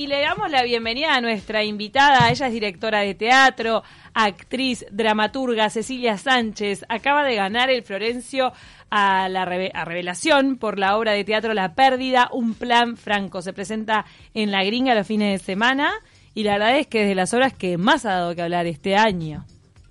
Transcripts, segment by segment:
y le damos la bienvenida a nuestra invitada. Ella es directora de teatro, actriz, dramaturga, Cecilia Sánchez. Acaba de ganar el Florencio a la a revelación por la obra de teatro La Pérdida, un plan franco. Se presenta en La Gringa los fines de semana y la verdad es que es de las obras que más ha dado que hablar este año.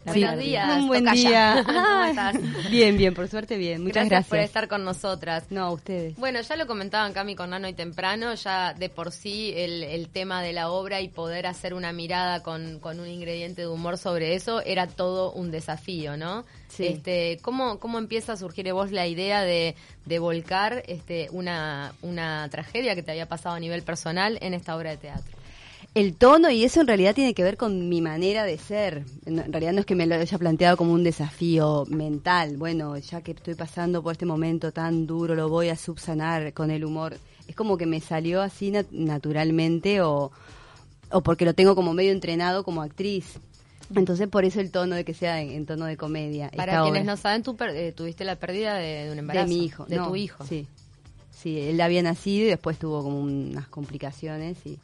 Buenos días. Un buen día. ¿Cómo estás? Bien, bien, por suerte bien. Muchas gracias, por estar con nosotras. No, a ustedes. Bueno, ya lo comentaban Cami con Nano y temprano, ya de por sí el, tema de la obra y poder hacer una mirada con, con, un ingrediente de humor sobre eso era todo un desafío, ¿no? Sí. Este, ¿cómo, ¿Cómo empieza a surgir en vos la idea de, de volcar este, una, una tragedia que te había pasado a nivel personal en esta obra de teatro? El tono y eso en realidad tiene que ver con mi manera de ser. En realidad no es que me lo haya planteado como un desafío mental. Bueno, ya que estoy pasando por este momento tan duro, lo voy a subsanar con el humor. Es como que me salió así naturalmente o, o porque lo tengo como medio entrenado como actriz. Entonces, por eso el tono de que sea en, tono de comedia. Para quienes no saben, tú eh, tuviste la pérdida de, un embarazo. De mi hijo. De tu hijo. Sí. Sí, él había nacido y después tuvo como unas complicaciones y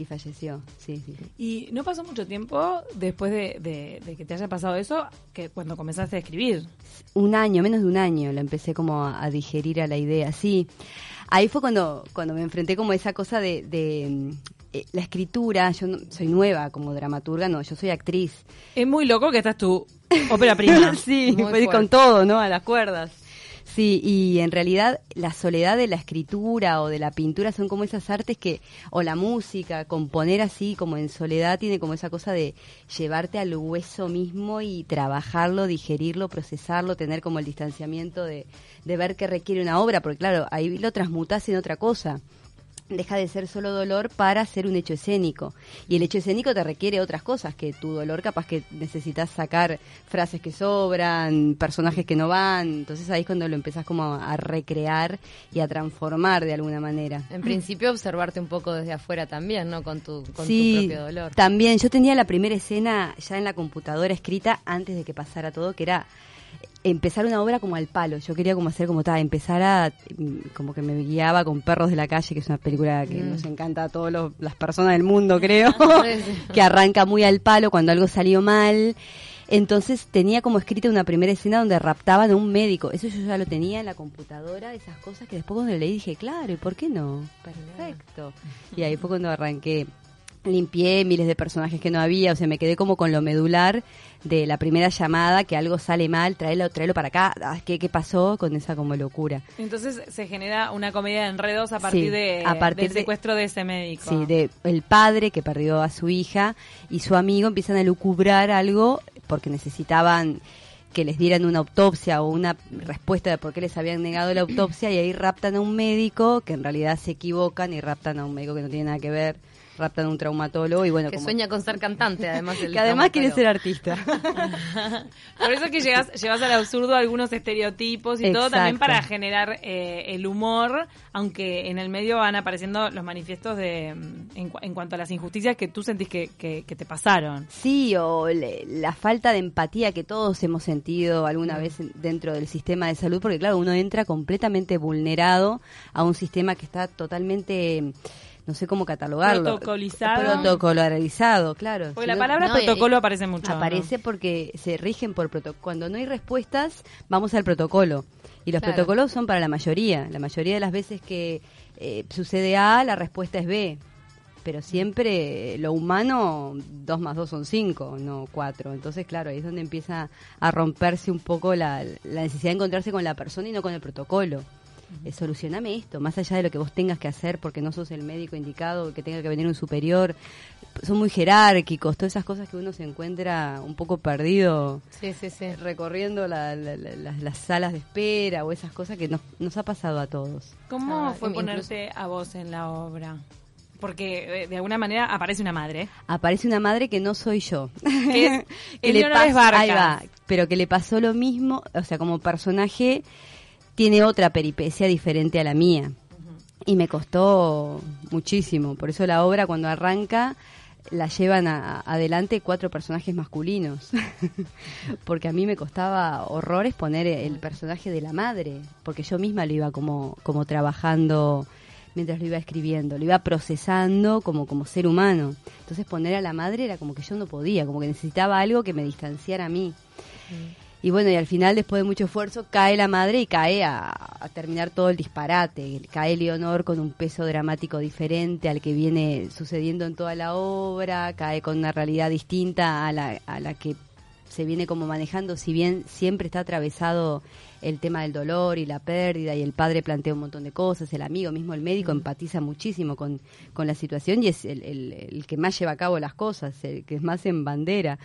y falleció, sí, sí. Y no pasó mucho tiempo después de, que te haya pasado eso, que cuando comenzaste a escribir. Un año, menos de un año, lo empecé como a, digerir a la idea, sí. Ahí fue cuando, cuando me enfrenté como a esa cosa de, de eh, la escritura, yo no, soy nueva como dramaturga, no, yo soy actriz. Es muy loco que estás tu ópera prima. sí, con todo, ¿no? A las cuerdas. Sí, y en realidad la soledad de la escritura o de la pintura son como esas artes que, o la música, componer así como en soledad tiene como esa cosa de llevarte al hueso mismo y trabajarlo, digerirlo, procesarlo, tener como el distanciamiento de, de ver qué requiere una obra, porque claro, ahí lo transmutas en otra cosa deja de ser solo dolor para ser un hecho escénico. Y el hecho escénico te requiere otras cosas, que tu dolor capaz que necesitas sacar frases que sobran, personajes que no van. Entonces ahí es cuando lo empezás como a, recrear y a transformar de alguna manera. En principio observarte un poco desde afuera también, ¿no? Con tu, con tu propio dolor. También, yo tenía la primera escena ya en la computadora escrita antes de que pasara todo, que era empezar una obra como al palo. Yo quería como hacer como tal, empezar a mm, como que me guiaba con Perros de la calle, que es una película que mm. nos encanta a todas las personas del mundo, creo, que arranca muy al palo cuando algo salió mal. Entonces tenía como escrita una primera escena donde raptaban a un médico. Eso yo ya lo tenía en la computadora, esas cosas que después cuando le leí dije, claro, ¿y por qué no? Perfecto. Y ahí fue cuando arranqué limpié miles de personajes que no había, o sea, me quedé como con lo medular de la primera llamada, que algo sale mal, tráelo, tráelo para acá, ah, ¿qué, qué pasó con esa como locura? Entonces se genera una comedia de enredos a partir, de, del secuestro de, ese médico. Sí, de el padre que perdió a su hija y su amigo empiezan a lucubrar algo porque necesitaban que les dieran una autopsia o una respuesta de por qué les habían negado la autopsia y ahí raptan a un médico que en realidad se equivocan y raptan a un médico que no tiene nada que ver raptan un traumatólogo y bueno que sueña con ser cantante además que además quiere ser artista. Por eso es que llegas, llevas al absurdo algunos estereotipos y todo también para generar eh, el humor aunque en el medio van apareciendo los manifiestos de en, cuanto a las injusticias que tú sentís que, que, te pasaron. Sí o la falta de empatía que todos hemos sentido alguna mm. vez dentro del sistema de salud porque claro uno entra completamente vulnerado a un sistema que está totalmente no sé cómo catalogarlo. Protocolizado. Protocolarizado, claro. Porque la palabra protocolo aparece mucho. Aparece porque se rigen por protocolo. Cuando no hay respuestas, vamos al protocolo. Y los protocolos son para la mayoría. La mayoría de las veces que eh, sucede A, la respuesta es B. Pero siempre lo humano, dos más dos son cinco, no cuatro. Entonces, claro, ahí es donde empieza a romperse un poco la, la necesidad de encontrarse con la persona y no con el protocolo eh, solucioname esto, más allá de lo que vos tengas que hacer porque no sos el médico indicado, que tenga que venir un superior. Son muy jerárquicos, todas esas cosas que uno se encuentra un poco perdido sí, sí, sí. recorriendo las salas de espera o esas cosas que nos, nos ha pasado a todos. ¿Cómo ah, fue ponerse a vos en la obra? Porque eh, de alguna manera aparece una madre. Aparece una madre que no soy yo. Que, que le pasa, pero que le pasó lo mismo, o sea, como personaje tiene otra peripecia diferente a la mía. Y me costó muchísimo. Por eso la obra cuando arranca la llevan adelante cuatro personajes masculinos. porque a mí me costaba horrores poner el personaje de la madre. Porque yo misma lo iba como, como trabajando mientras lo iba escribiendo, lo iba procesando como, como ser humano. Entonces poner a la madre era como que yo no podía, como que necesitaba algo que me distanciara a mí. Mm. Y bueno, y al final, después de mucho esfuerzo, cae la madre y cae a, terminar todo el disparate. Cae Leonor con un peso dramático diferente al que viene sucediendo en toda la obra, cae con una realidad distinta a la, a la que se viene como manejando, si bien siempre está atravesado el tema del dolor y la pérdida y el padre plantea un montón de cosas, el amigo, mismo el médico empatiza muchísimo con, con la situación y es el, el, que más lleva a cabo las cosas, el que es más en bandera.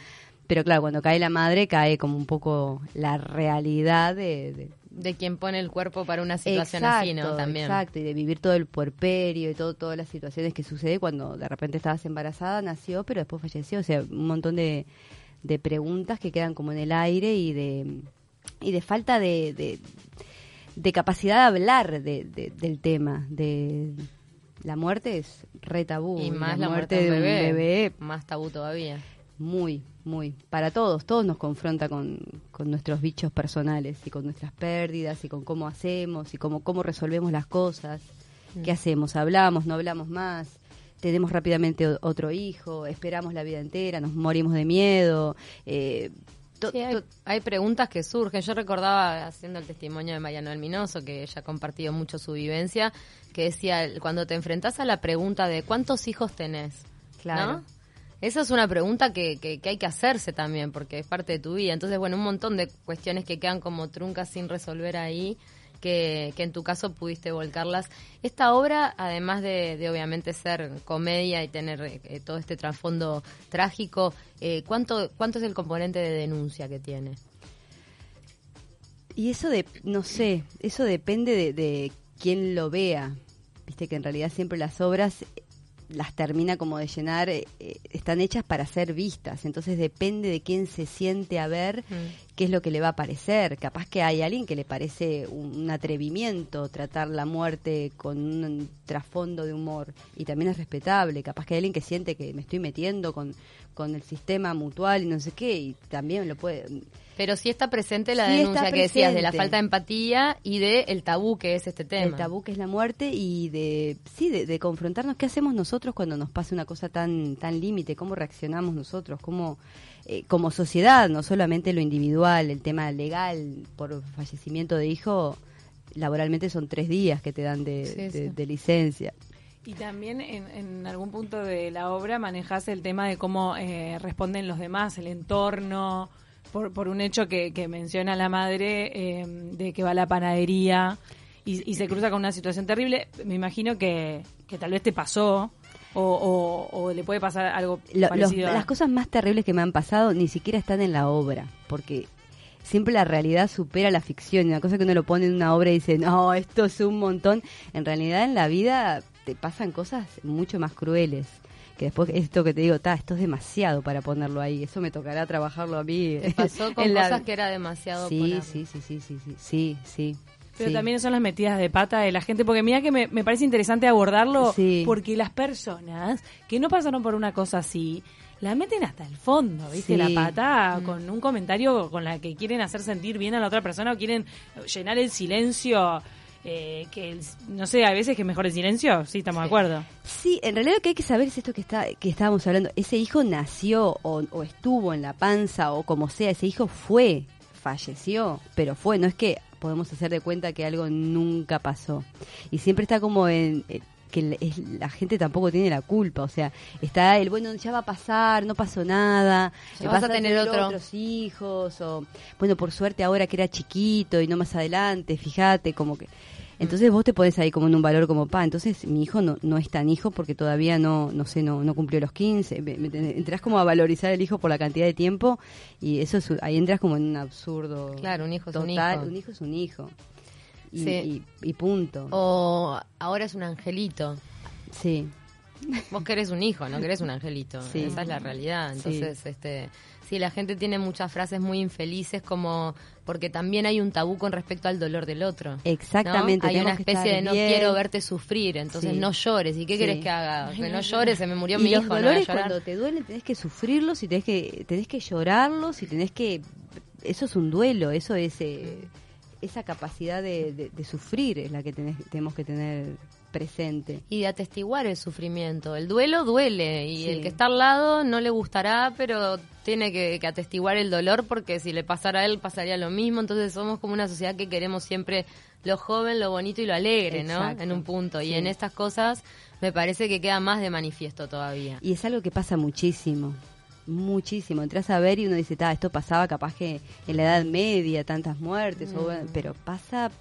Pero claro, cuando cae la madre cae como un poco la realidad de, de quien pone el cuerpo para una situación así, ¿no? También. Exacto, y de vivir todo el puerperio y todo, todas las situaciones que sucede cuando de repente estabas embarazada, nació, pero después falleció. O sea, un montón de, de preguntas que quedan como en el aire y de, y de falta de, de, capacidad de hablar de, del tema. de La muerte es re tabú. Y más la, muerte, de un bebé, Más tabú todavía. Muy, muy. Para todos, todos nos confronta con, con nuestros bichos personales y con nuestras pérdidas y con cómo hacemos y cómo, cómo resolvemos las cosas. ¿Qué mm. hacemos? ¿Hablamos? ¿No hablamos más? tenemos rápidamente otro hijo, esperamos la vida entera, nos morimos de miedo. Eh, hay, preguntas que surgen. Yo recordaba haciendo el testimonio de María Noel Minoso, que ella ha compartido mucho su vivencia, que decía, cuando te enfrentas a la pregunta de ¿cuántos hijos tenés? Claro. Esa es una pregunta que, que, hay que hacerse también, porque es parte de tu vida. Entonces, bueno, un montón de cuestiones que quedan como truncas sin resolver ahí que, en tu caso pudiste volcarlas. Esta obra, además de, obviamente ser comedia y tener eh, todo este trasfondo trágico, eh, ¿cuánto, ¿cuánto es el componente de denuncia que tiene? Y eso de, no sé, eso depende de, de quién lo vea. Viste que en realidad siempre las obras las termina como de llenar, eh, eh, están hechas para ser vistas, entonces depende de quién se siente a ver mm. qué es lo que le va a parecer. Capaz que hay alguien que le parece un, atrevimiento tratar la muerte con un trasfondo de humor y también es respetable. Capaz que hay alguien que siente que me estoy metiendo con, con el sistema mutual y no sé qué y también lo puede pero sí está presente la denuncia que decías de la falta de empatía y de el tabú que es este tema. El tabú que es la muerte y de sí de, confrontarnos. Qué hacemos nosotros cuando nos pasa una cosa tan tan límite, cómo reaccionamos nosotros, cómo eh, como sociedad, no solamente lo individual, el tema legal por fallecimiento de hijo, laboralmente son tres días que te dan de, licencia. Y también en, algún punto de la obra manejas el tema de cómo eh, responden los demás, el entorno, por, por un hecho que, que menciona la madre em, de que va a la panadería y, se cruza con una situación terrible. Me imagino que, que tal vez te pasó. O, o, le puede pasar algo parecido. Las cosas más terribles que me han pasado ni siquiera están en la obra, porque siempre la realidad supera la ficción. Una cosa que uno lo pone en una obra y dice, no, esto es un montón. En realidad en la vida te pasan cosas mucho más crueles que después esto que te digo, ta, esto es demasiado para ponerlo ahí, eso me tocará trabajarlo a mí. ¿Te pasó con cosas que era demasiado sí, sí, sí, sí, sí, sí, sí, sí. Pero también son las metidas de pata de la gente, porque mira que me, me parece interesante abordarlo, porque las personas que no pasaron por una cosa así, la meten hasta el fondo, ¿viste? La pata mm. con un comentario con la que quieren hacer sentir bien a la otra persona o quieren llenar el silencio eh, que no sé, a veces que mejor el silencio, sí, estamos de acuerdo. Sí, en realidad lo que hay que saber es esto que está que estábamos hablando, ese hijo nació o, estuvo en la panza o como sea, ese hijo fue, falleció, pero fue, no es que podemos hacer de cuenta que algo nunca pasó. Y siempre está como en, que la gente tampoco tiene la culpa, o sea, está el bueno, ya va a pasar, no pasó nada, ya vas a tener otros hijos o bueno, por suerte ahora que era chiquito y no más adelante, fíjate como que entonces vos te pones ahí como en un valor como, pa, entonces mi hijo no, no es tan hijo porque todavía no, no sé, no, no cumplió los 15. entras como a valorizar el hijo por la cantidad de tiempo y eso ahí entras como en un absurdo. Claro, un hijo es un hijo. Un hijo es un hijo. Y, y, punto. O ahora es un angelito. Sí. Vos querés un hijo, no querés un angelito. Esa es la realidad. Entonces, este Sí, la gente tiene muchas frases muy infelices como porque también hay un tabú con respecto al dolor del otro. Exactamente. Hay una especie de no quiero verte sufrir, entonces no llores. ¿Y qué querés que haga? Que no llores, se me murió mi los hijo. Dolores cuando te duelen tenés que sufrirlos y tenés que tenés que llorarlos y tenés que eso es un duelo, eso es eh, esa capacidad de, de, sufrir es la que tenés, tenemos que tener presente. Y de atestiguar el sufrimiento. El duelo duele y el que está al lado no le gustará, pero tiene que, atestiguar el dolor porque si le pasara a él pasaría lo mismo. Entonces somos como una sociedad que queremos siempre lo joven, lo bonito y lo alegre, ¿no? En un punto. Y en estas cosas me parece que queda más de manifiesto todavía. Y es algo que pasa muchísimo muchísimo. Entras a ver y uno dice, esto pasaba capaz que en la Edad Media, tantas muertes, mm. pero pasa,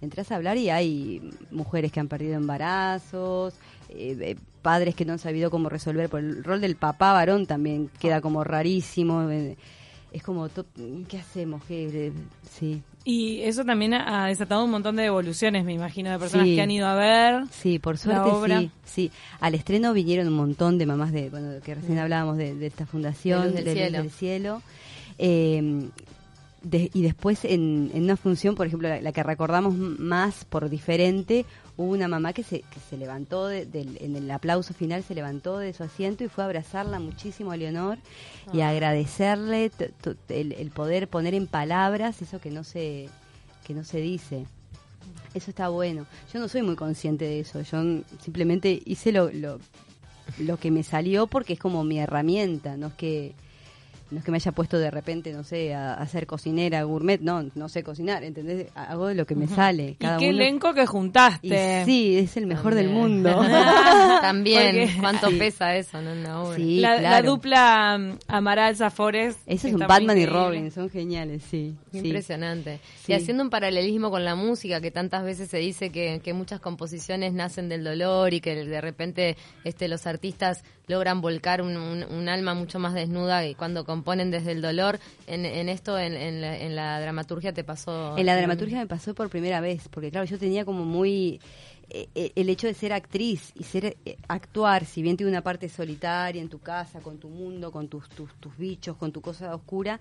entras a hablar y hay mujeres que han perdido embarazos, eh, eh, padres que no han sabido cómo resolver, por el rol del papá varón también queda como rarísimo. Eh, es como, ¿qué hacemos? ¿Qué, sí. Y eso también ha desatado un montón de evoluciones, me imagino, de personas que han ido a ver. Sí, por suerte sí, sí. Al estreno vinieron un montón de mamás de, bueno, que recién hablábamos de, esta fundación, de, del, cielo. Eh, y después en, una función, por ejemplo, la, que recordamos más por diferente, hubo una mamá que se, que se levantó en el aplauso final, se levantó de su asiento y fue a abrazarla muchísimo a Leonor y a ah. agradecerle el, poder poner en palabras eso que no se, que no se dice. Eso está bueno. Yo no soy muy consciente de eso. Yo simplemente hice lo, lo, lo que me salió porque es como mi herramienta. No es que no es que me haya puesto de repente, no sé, a, ser cocinera, gourmet, no, no sé cocinar, ¿entendés? Hago lo que me sale. Cada ¿Y qué elenco que juntaste? sí, es el mejor del mundo. También, ¿cuánto pesa eso no? una obra? Sí, la, dupla um, Amaral Zafores. Eso es un Batman y Robin, son geniales, sí. Impresionante. Y haciendo un paralelismo con la música, que tantas veces se dice que, que muchas composiciones nacen del dolor y que de repente este, los artistas logran volcar un, alma mucho más desnuda y cuando componen desde el dolor. En, esto, en, la, dramaturgia, te pasó. En la dramaturgia me pasó por primera vez, porque claro, yo tenía como muy eh, eh, el hecho de ser actriz y ser eh, actuar, si bien tiene una parte solitaria en tu casa, con tu mundo, con tus, tus, tus bichos, con tu cosa oscura,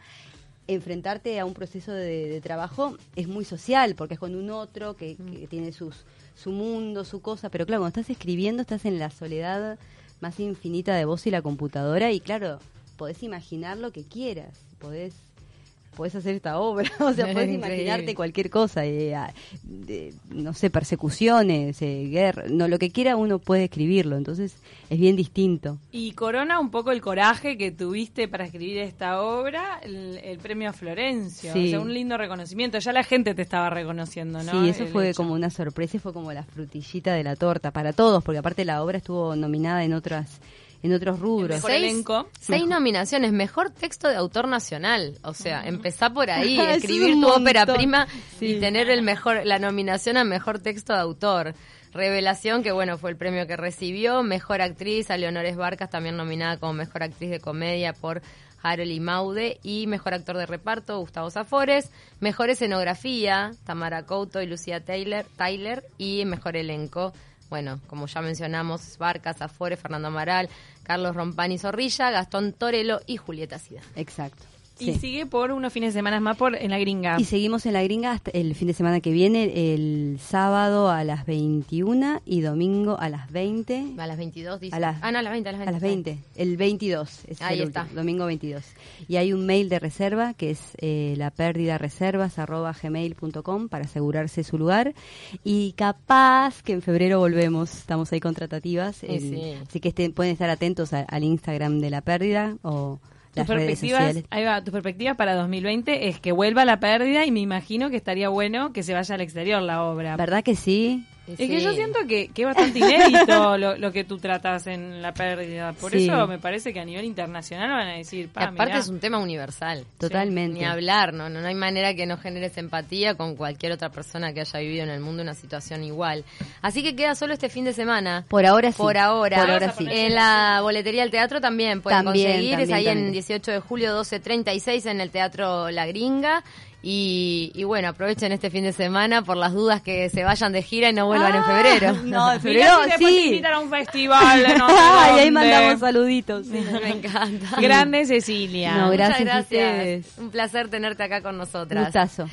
enfrentarte a un proceso de, trabajo es muy social, porque es con un otro que, que, tiene sus, su mundo, su cosa, pero claro, cuando estás escribiendo estás en la soledad más infinita de vos y la computadora y claro, podés imaginar lo que quieras, podés podés hacer esta obra, o sea, podés imaginarte cualquier cosa, eh, no sé, persecuciones, eh, guerra, no, lo que quiera uno puede escribirlo, entonces es bien distinto. Y corona un poco el coraje que tuviste para escribir esta obra, el, premio a Florencio, o sea, un lindo reconocimiento, ya la gente te estaba reconociendo, ¿no? Sí, eso fue como una sorpresa, fue como la frutillita de la torta para todos, porque aparte la obra estuvo nominada en otras en otros rubros. Seis, seis nominaciones, mejor texto de autor nacional. O sea, empezar por ahí, escribir tu ópera prima y tener el mejor, la nominación a mejor texto de autor. Revelación, que bueno, fue el premio que recibió. Mejor actriz, a Leonores Barcas, también nominada como mejor actriz de comedia por Harold y Maude. Y mejor actor de reparto, Gustavo Zafores. Mejor escenografía, Tamara Couto y Lucía Taylor. Tyler y mejor elenco, bueno, como ya mencionamos, Barcas, Afores, Fernando Amaral, Carlos Rompani Zorrilla, Gastón Torelo y Julieta Sida. Exacto. Y sigue por unos fines de semana más por en la gringa. Y seguimos en la gringa hasta el fin de semana que viene, el sábado a las 21 y domingo a las 20. A las 22, dice. A las, ah, no, a las 20, a las 20. El 22 es Ahí el está. domingo 22. Y hay un mail de reserva que es eh, la pérdida reservas arroba gmail.com para asegurarse su lugar. Y capaz que en febrero volvemos, estamos ahí con tratativas. Así que estén, pueden estar atentos al Instagram de la pérdida o tus perspectivas, ahí va, tu perspectiva para 2020 es que vuelva la pérdida y me imagino que estaría bueno que se vaya al exterior la obra. ¿Verdad que sí? Es que yo siento que, que es bastante inédito lo, que tú tratas en la pérdida. Por eso me parece que a nivel internacional van a decir, aparte es un tema universal. Totalmente. Ni hablar, ¿no? ¿no? hay manera que no generes empatía con cualquier otra persona que haya vivido en el mundo una situación igual. Así que queda solo este fin de semana. Por ahora sí. Por ahora. Por ahora sí. En la boletería del teatro también pueden conseguir. es ahí en 18 de julio 12.36 en el Teatro La Gringa. Y, bueno, aprovechen este fin de semana por las dudas que se vayan de gira y no vuelvan en febrero. No, en febrero sí. invitan a un festival. No y ahí mandamos saluditos. Me encanta. Grande Cecilia. No, gracias, gracias. Un placer tenerte acá con nosotras. Gustazo.